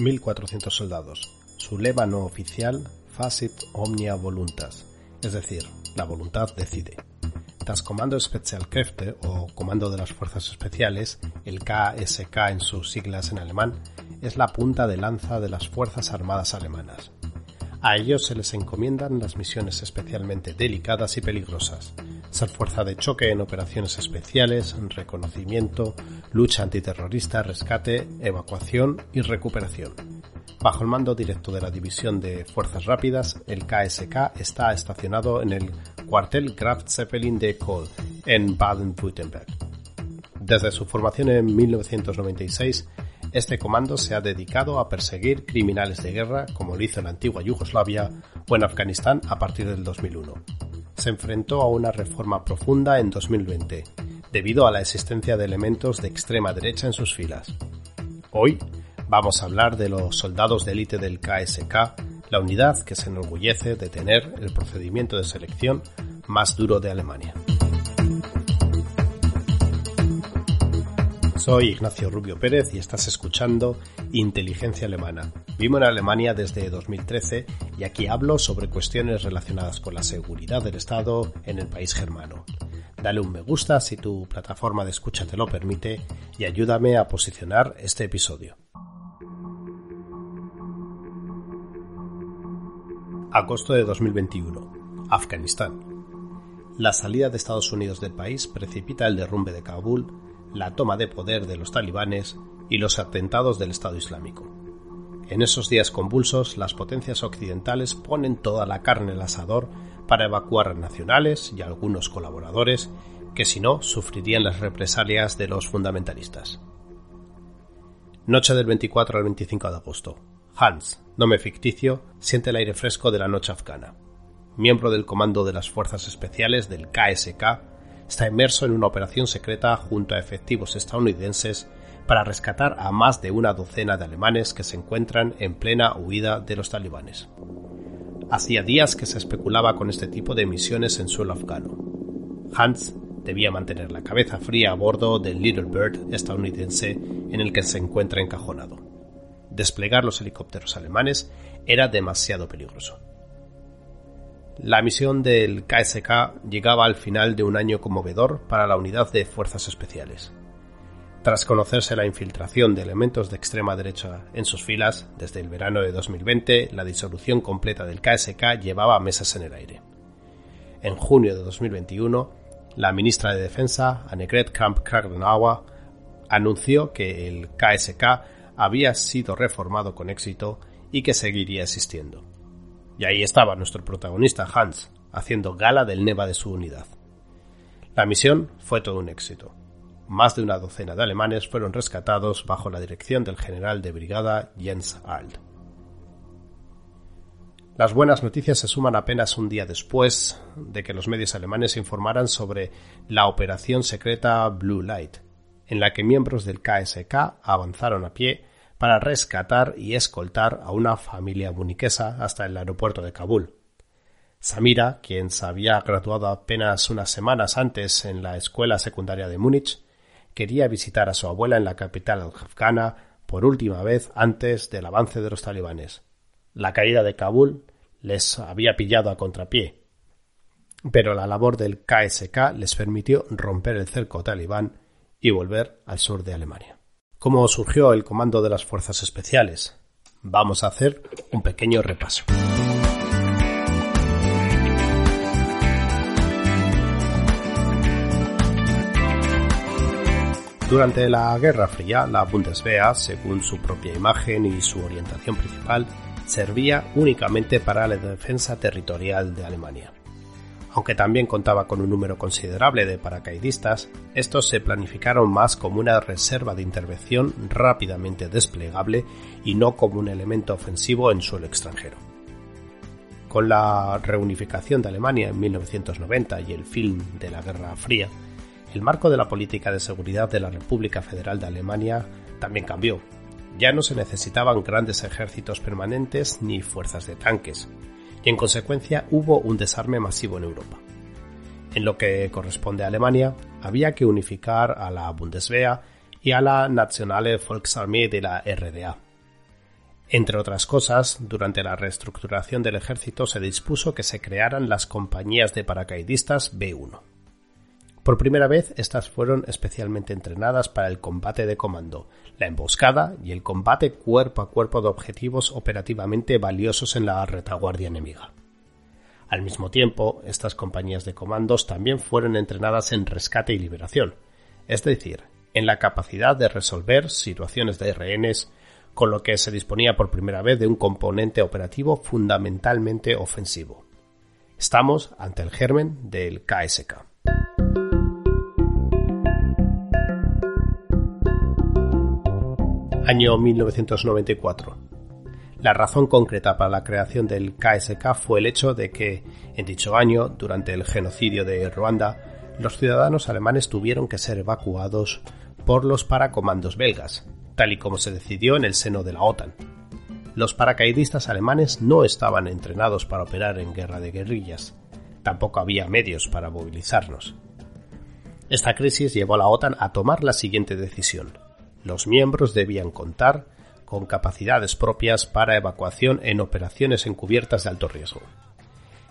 1.400 soldados. Su lema no oficial, Facit Omnia Voluntas, es decir, la voluntad decide. Tras Comando Spezialkräfte o Comando de las Fuerzas Especiales, el KSK en sus siglas en alemán, es la punta de lanza de las Fuerzas Armadas alemanas. A ellos se les encomiendan las misiones especialmente delicadas y peligrosas, ser fuerza de choque en operaciones especiales, reconocimiento, lucha antiterrorista, rescate, evacuación y recuperación. Bajo el mando directo de la División de Fuerzas Rápidas, el KSK está estacionado en el cuartel Graf Zeppelin de Kohl, en Baden-Württemberg. Desde su formación en 1996, este comando se ha dedicado a perseguir criminales de guerra, como lo hizo en la antigua Yugoslavia o en Afganistán a partir del 2001. Se enfrentó a una reforma profunda en 2020, debido a la existencia de elementos de extrema derecha en sus filas. Hoy vamos a hablar de los soldados de élite del KSK, la unidad que se enorgullece de tener el procedimiento de selección más duro de Alemania. Soy Ignacio Rubio Pérez y estás escuchando Inteligencia Alemana. Vivo en Alemania desde 2013 y aquí hablo sobre cuestiones relacionadas con la seguridad del Estado en el país germano. Dale un me gusta si tu plataforma de escucha te lo permite y ayúdame a posicionar este episodio. Agosto de 2021. Afganistán. La salida de Estados Unidos del país precipita el derrumbe de Kabul la toma de poder de los talibanes y los atentados del Estado Islámico. En esos días convulsos, las potencias occidentales ponen toda la carne al asador para evacuar a nacionales y algunos colaboradores que si no sufrirían las represalias de los fundamentalistas. Noche del 24 al 25 de agosto. Hans, nombre ficticio, siente el aire fresco de la noche afgana. Miembro del comando de las fuerzas especiales del KSK, está inmerso en una operación secreta junto a efectivos estadounidenses para rescatar a más de una docena de alemanes que se encuentran en plena huida de los talibanes. Hacía días que se especulaba con este tipo de misiones en suelo afgano. Hans debía mantener la cabeza fría a bordo del Little Bird estadounidense en el que se encuentra encajonado. Desplegar los helicópteros alemanes era demasiado peligroso. La misión del KSK llegaba al final de un año conmovedor para la unidad de fuerzas especiales. Tras conocerse la infiltración de elementos de extrema derecha en sus filas, desde el verano de 2020, la disolución completa del KSK llevaba meses en el aire. En junio de 2021, la ministra de Defensa, Annegret Kramp-Karrenbauer, anunció que el KSK había sido reformado con éxito y que seguiría existiendo. Y ahí estaba nuestro protagonista Hans, haciendo gala del neva de su unidad. La misión fue todo un éxito. Más de una docena de alemanes fueron rescatados bajo la dirección del general de brigada Jens Ald. Las buenas noticias se suman apenas un día después de que los medios alemanes informaran sobre la operación secreta Blue Light, en la que miembros del KSK avanzaron a pie para rescatar y escoltar a una familia muniquesa hasta el aeropuerto de Kabul. Samira, quien se había graduado apenas unas semanas antes en la escuela secundaria de Múnich, quería visitar a su abuela en la capital afgana por última vez antes del avance de los talibanes. La caída de Kabul les había pillado a contrapié, pero la labor del KSK les permitió romper el cerco talibán y volver al sur de Alemania cómo surgió el Comando de las Fuerzas Especiales. Vamos a hacer un pequeño repaso. Durante la Guerra Fría, la Bundeswehr, según su propia imagen y su orientación principal, servía únicamente para la defensa territorial de Alemania. Aunque también contaba con un número considerable de paracaidistas, estos se planificaron más como una reserva de intervención rápidamente desplegable y no como un elemento ofensivo en suelo extranjero. Con la reunificación de Alemania en 1990 y el fin de la Guerra Fría, el marco de la política de seguridad de la República Federal de Alemania también cambió. Ya no se necesitaban grandes ejércitos permanentes ni fuerzas de tanques, en consecuencia hubo un desarme masivo en Europa. En lo que corresponde a Alemania, había que unificar a la Bundeswehr y a la Nationale Volksarmee de la RDA. Entre otras cosas, durante la reestructuración del ejército se dispuso que se crearan las compañías de paracaidistas B-1. Por primera vez, estas fueron especialmente entrenadas para el combate de comando, la emboscada y el combate cuerpo a cuerpo de objetivos operativamente valiosos en la retaguardia enemiga. Al mismo tiempo, estas compañías de comandos también fueron entrenadas en rescate y liberación, es decir, en la capacidad de resolver situaciones de rehenes, con lo que se disponía por primera vez de un componente operativo fundamentalmente ofensivo. Estamos ante el germen del KSK. Año 1994. La razón concreta para la creación del KSK fue el hecho de que, en dicho año, durante el genocidio de Ruanda, los ciudadanos alemanes tuvieron que ser evacuados por los paracomandos belgas, tal y como se decidió en el seno de la OTAN. Los paracaidistas alemanes no estaban entrenados para operar en guerra de guerrillas, tampoco había medios para movilizarnos. Esta crisis llevó a la OTAN a tomar la siguiente decisión los miembros debían contar con capacidades propias para evacuación en operaciones encubiertas de alto riesgo.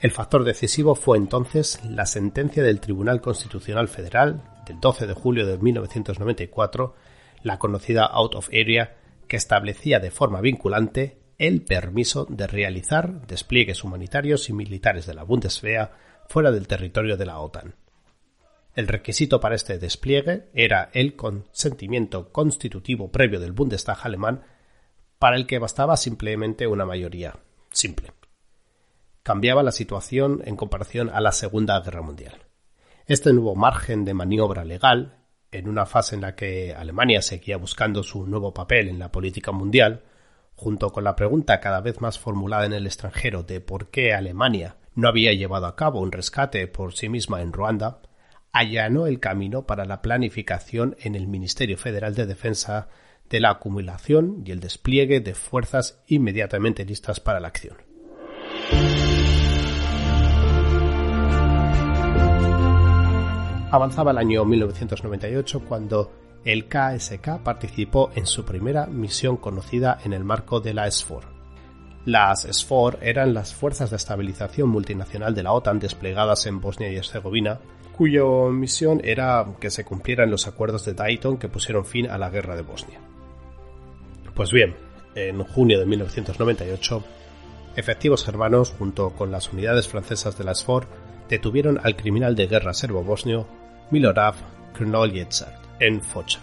El factor decisivo fue entonces la sentencia del Tribunal Constitucional Federal del 12 de julio de 1994, la conocida Out of Area, que establecía de forma vinculante el permiso de realizar despliegues humanitarios y militares de la Bundeswehr fuera del territorio de la OTAN. El requisito para este despliegue era el consentimiento constitutivo previo del Bundestag alemán, para el que bastaba simplemente una mayoría simple. Cambiaba la situación en comparación a la Segunda Guerra Mundial. Este nuevo margen de maniobra legal, en una fase en la que Alemania seguía buscando su nuevo papel en la política mundial, junto con la pregunta cada vez más formulada en el extranjero de por qué Alemania no había llevado a cabo un rescate por sí misma en Ruanda, allanó el camino para la planificación en el Ministerio Federal de Defensa de la acumulación y el despliegue de fuerzas inmediatamente listas para la acción. Avanzaba el año 1998 cuando el KSK participó en su primera misión conocida en el marco de la SFOR. Las SFOR eran las fuerzas de estabilización multinacional de la OTAN desplegadas en Bosnia y Herzegovina cuya misión era que se cumplieran los acuerdos de Dayton que pusieron fin a la guerra de Bosnia. Pues bien, en junio de 1998, efectivos germanos, junto con las unidades francesas de la SFOR, detuvieron al criminal de guerra serbo-bosnio Milorad Krnoljevac en Focha.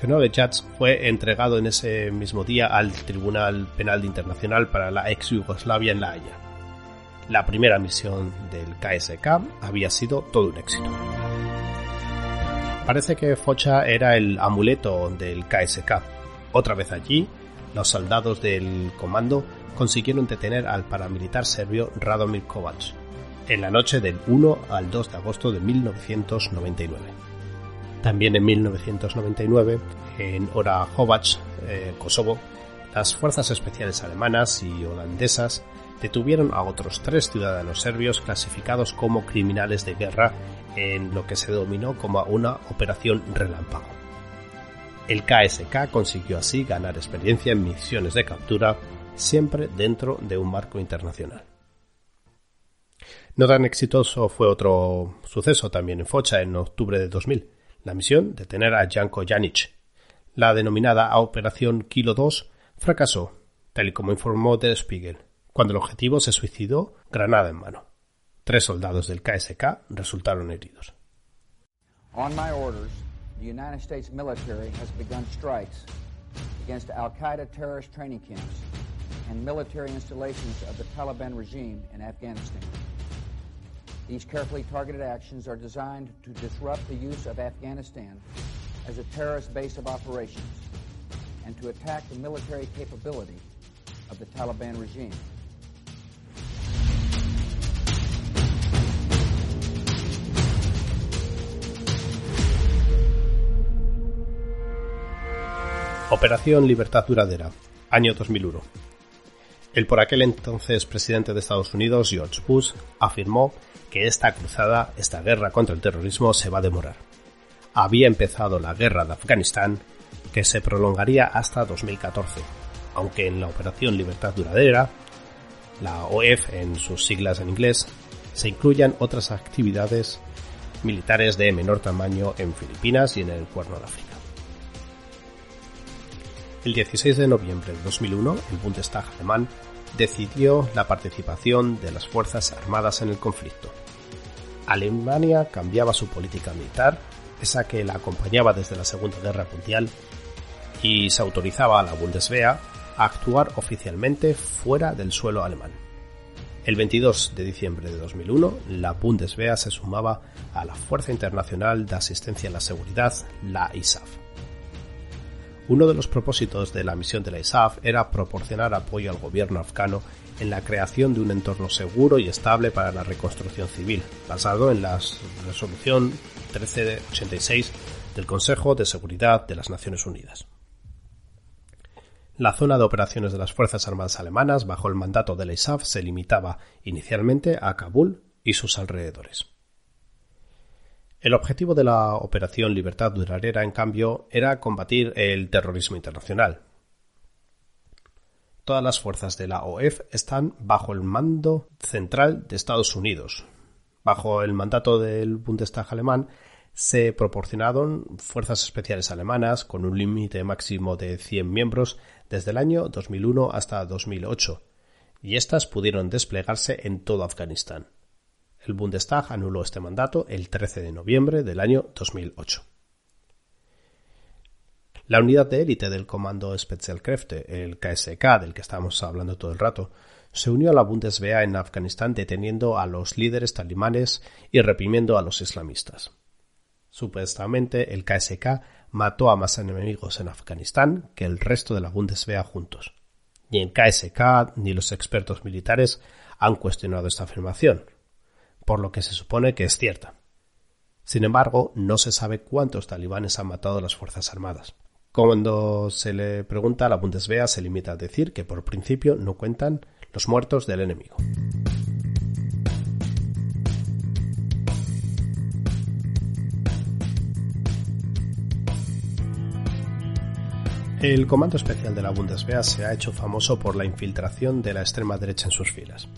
Krnoljevac fue entregado en ese mismo día al Tribunal Penal Internacional para la ex Yugoslavia en La Haya la primera misión del KSK había sido todo un éxito. Parece que Focha era el amuleto del KSK. Otra vez allí, los soldados del comando consiguieron detener al paramilitar serbio Radomir Kovac en la noche del 1 al 2 de agosto de 1999. También en 1999, en Orahovac, eh, Kosovo, las fuerzas especiales alemanas y holandesas detuvieron a otros tres ciudadanos serbios clasificados como criminales de guerra en lo que se denominó como una operación relámpago. El KSK consiguió así ganar experiencia en misiones de captura, siempre dentro de un marco internacional. No tan exitoso fue otro suceso también en Focha en octubre de 2000, la misión de tener a Janko Janic. La denominada Operación Kilo 2 fracasó, tal y como informó Der Spiegel, cuando el objetivo se suicidó granada en mano. Tres soldados del KSK resultaron heridos. On my orders, the United States military has begun strikes against Al-Qaeda terrorist training camps and military installations of the Taliban regime in Afghanistan. These carefully targeted actions are designed to disrupt the use of Afghanistan as a terrorist base of operations and to attack the military capability of the Taliban regime. Operación Libertad Duradera, año 2001. El por aquel entonces presidente de Estados Unidos, George Bush, afirmó que esta cruzada, esta guerra contra el terrorismo, se va a demorar. Había empezado la guerra de Afganistán, que se prolongaría hasta 2014. aunque en la Operación Libertad Duradera, la OEF en sus siglas en inglés, se incluyan otras actividades militares de menor tamaño en Filipinas y en el Cuerno de África. El 16 de noviembre de 2001, el Bundestag alemán decidió la participación de las Fuerzas Armadas en el conflicto. Alemania cambiaba su política militar, esa que la acompañaba desde la Segunda Guerra Mundial, y se autorizaba a la Bundeswehr a actuar oficialmente fuera del suelo alemán. El 22 de diciembre de 2001, la Bundeswehr se sumaba a la Fuerza Internacional de Asistencia a la Seguridad, la ISAF. Uno de los propósitos de la misión de la ISAF era proporcionar apoyo al gobierno afgano en la creación de un entorno seguro y estable para la reconstrucción civil, basado en la resolución 1386 del Consejo de Seguridad de las Naciones Unidas. La zona de operaciones de las Fuerzas Armadas alemanas bajo el mandato de la ISAF se limitaba inicialmente a Kabul y sus alrededores. El objetivo de la Operación Libertad Duradera, en cambio, era combatir el terrorismo internacional. Todas las fuerzas de la OEF están bajo el mando central de Estados Unidos. Bajo el mandato del Bundestag alemán se proporcionaron fuerzas especiales alemanas con un límite máximo de 100 miembros desde el año 2001 hasta 2008, y éstas pudieron desplegarse en todo Afganistán. El Bundestag anuló este mandato el 13 de noviembre del año 2008. La unidad de élite del Comando Spezialkräfte, el KSK del que estamos hablando todo el rato, se unió a la Bundeswehr en Afganistán deteniendo a los líderes talibanes y reprimiendo a los islamistas. Supuestamente el KSK mató a más enemigos en Afganistán que el resto de la Bundeswehr juntos. Ni el KSK ni los expertos militares han cuestionado esta afirmación, por lo que se supone que es cierta. Sin embargo, no se sabe cuántos talibanes han matado a las Fuerzas Armadas. Cuando se le pregunta, la Bundeswehr se limita a decir que por principio no cuentan los muertos del enemigo. El Comando Especial de la Bundeswehr se ha hecho famoso por la infiltración de la extrema derecha en sus filas.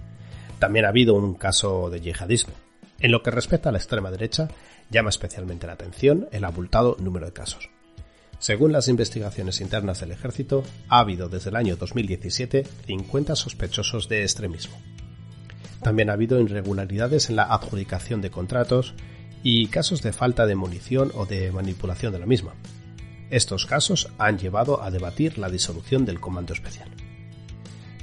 También ha habido un caso de yihadismo. En lo que respecta a la extrema derecha, llama especialmente la atención el abultado número de casos. Según las investigaciones internas del ejército, ha habido desde el año 2017 50 sospechosos de extremismo. También ha habido irregularidades en la adjudicación de contratos y casos de falta de munición o de manipulación de la misma, estos casos han llevado a debatir la disolución del Comando Especial.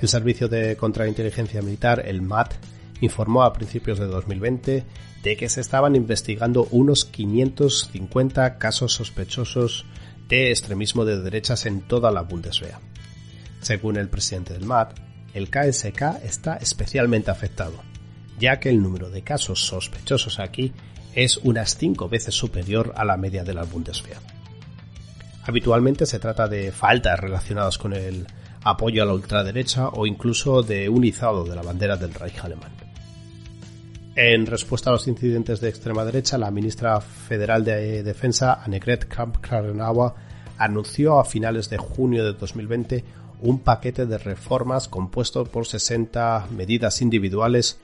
El Servicio de Contrainteligencia Militar, el MAT, informó a principios de 2020 de que se estaban investigando unos 550 casos sospechosos de extremismo de derechas en toda la Bundeswehr. Según el presidente del MAT, el KSK está especialmente afectado, ya que el número de casos sospechosos aquí es unas cinco veces superior a la media de la Bundeswehr. Habitualmente se trata de faltas relacionadas con el apoyo a la ultraderecha o incluso de un izado de la bandera del Reich alemán. En respuesta a los incidentes de extrema derecha, la ministra federal de Defensa, Annegret Kramp-Karrenbauer, anunció a finales de junio de 2020 un paquete de reformas compuesto por 60 medidas individuales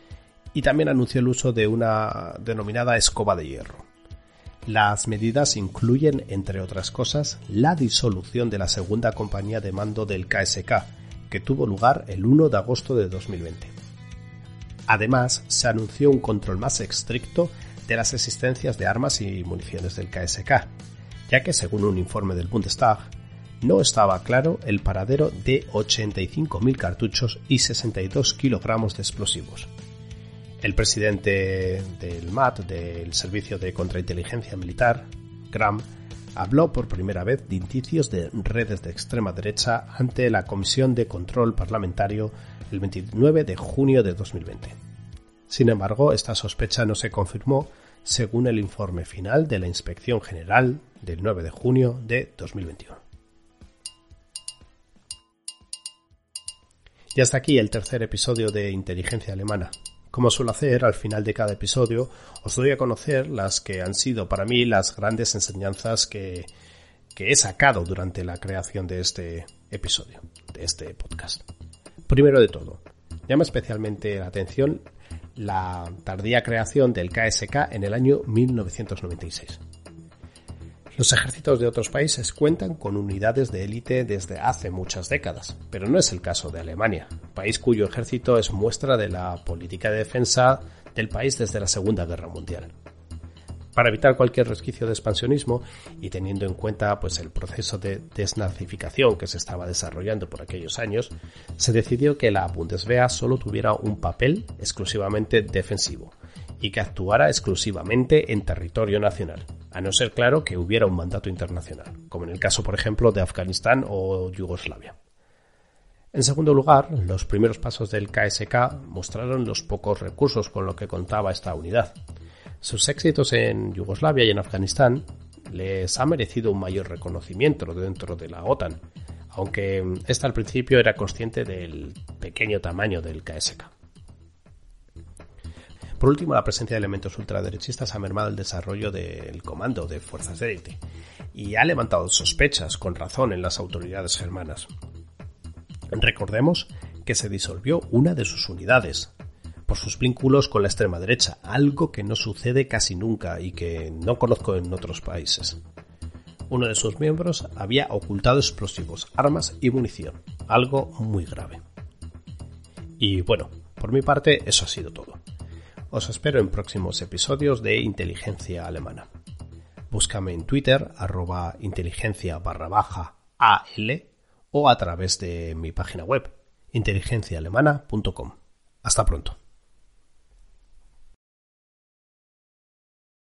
y también anunció el uso de una denominada escoba de hierro. Las medidas incluyen, entre otras cosas, la disolución de la segunda compañía de mando del KSK, que tuvo lugar el 1 de agosto de 2020. Además, se anunció un control más estricto de las existencias de armas y municiones del KSK, ya que según un informe del Bundestag, no estaba claro el paradero de 85.000 cartuchos y 62 kilogramos de explosivos, el presidente del MAT, del Servicio de Contrainteligencia Militar, Graham, habló por primera vez de indicios de redes de extrema derecha ante la Comisión de Control Parlamentario el 29 de junio de 2020. Sin embargo, esta sospecha no se confirmó según el informe final de la Inspección General del 9 de junio de 2021. Y hasta aquí el tercer episodio de Inteligencia Alemana. Como suelo hacer al final de cada episodio, os doy a conocer las que han sido para mí las grandes enseñanzas que he sacado durante la creación de este episodio, de este podcast. Primero de todo, llama especialmente la atención la tardía creación del KSK en el año 1996. Los ejércitos de otros países cuentan con unidades de élite desde hace muchas décadas, pero no es el caso de Alemania, país cuyo ejército es muestra de la política de defensa del país desde la Segunda Guerra Mundial. Para evitar cualquier resquicio de expansionismo y teniendo en cuenta pues, el proceso de desnazificación que se estaba desarrollando por aquellos años, se decidió que la Bundeswehr solo tuviera un papel exclusivamente defensivo y que actuara exclusivamente en territorio nacional, a no ser claro que hubiera un mandato internacional, como en el caso por ejemplo de Afganistán o Yugoslavia. En segundo lugar, los primeros pasos del KSK mostraron los pocos recursos con los que contaba esta unidad, sus éxitos en Yugoslavia y en Afganistán les ha merecido un mayor reconocimiento dentro de la OTAN, aunque esta al principio era consciente del pequeño tamaño del KSK. Por último, la presencia de elementos ultraderechistas ha mermado el desarrollo del comando de fuerzas de élite y ha levantado sospechas con razón en las autoridades germanas. Recordemos que se disolvió una de sus unidades, por sus vínculos con la extrema derecha, algo que no sucede casi nunca y que no conozco en otros países. Uno de sus miembros había ocultado explosivos, armas y munición, algo muy grave. Y bueno, por mi parte eso ha sido todo. Os espero en próximos episodios de Inteligencia Alemana. Búscame en Twitter, arroba inteligencia barra baja AL o a través de mi página web, inteligenciaalemana.com. Hasta pronto.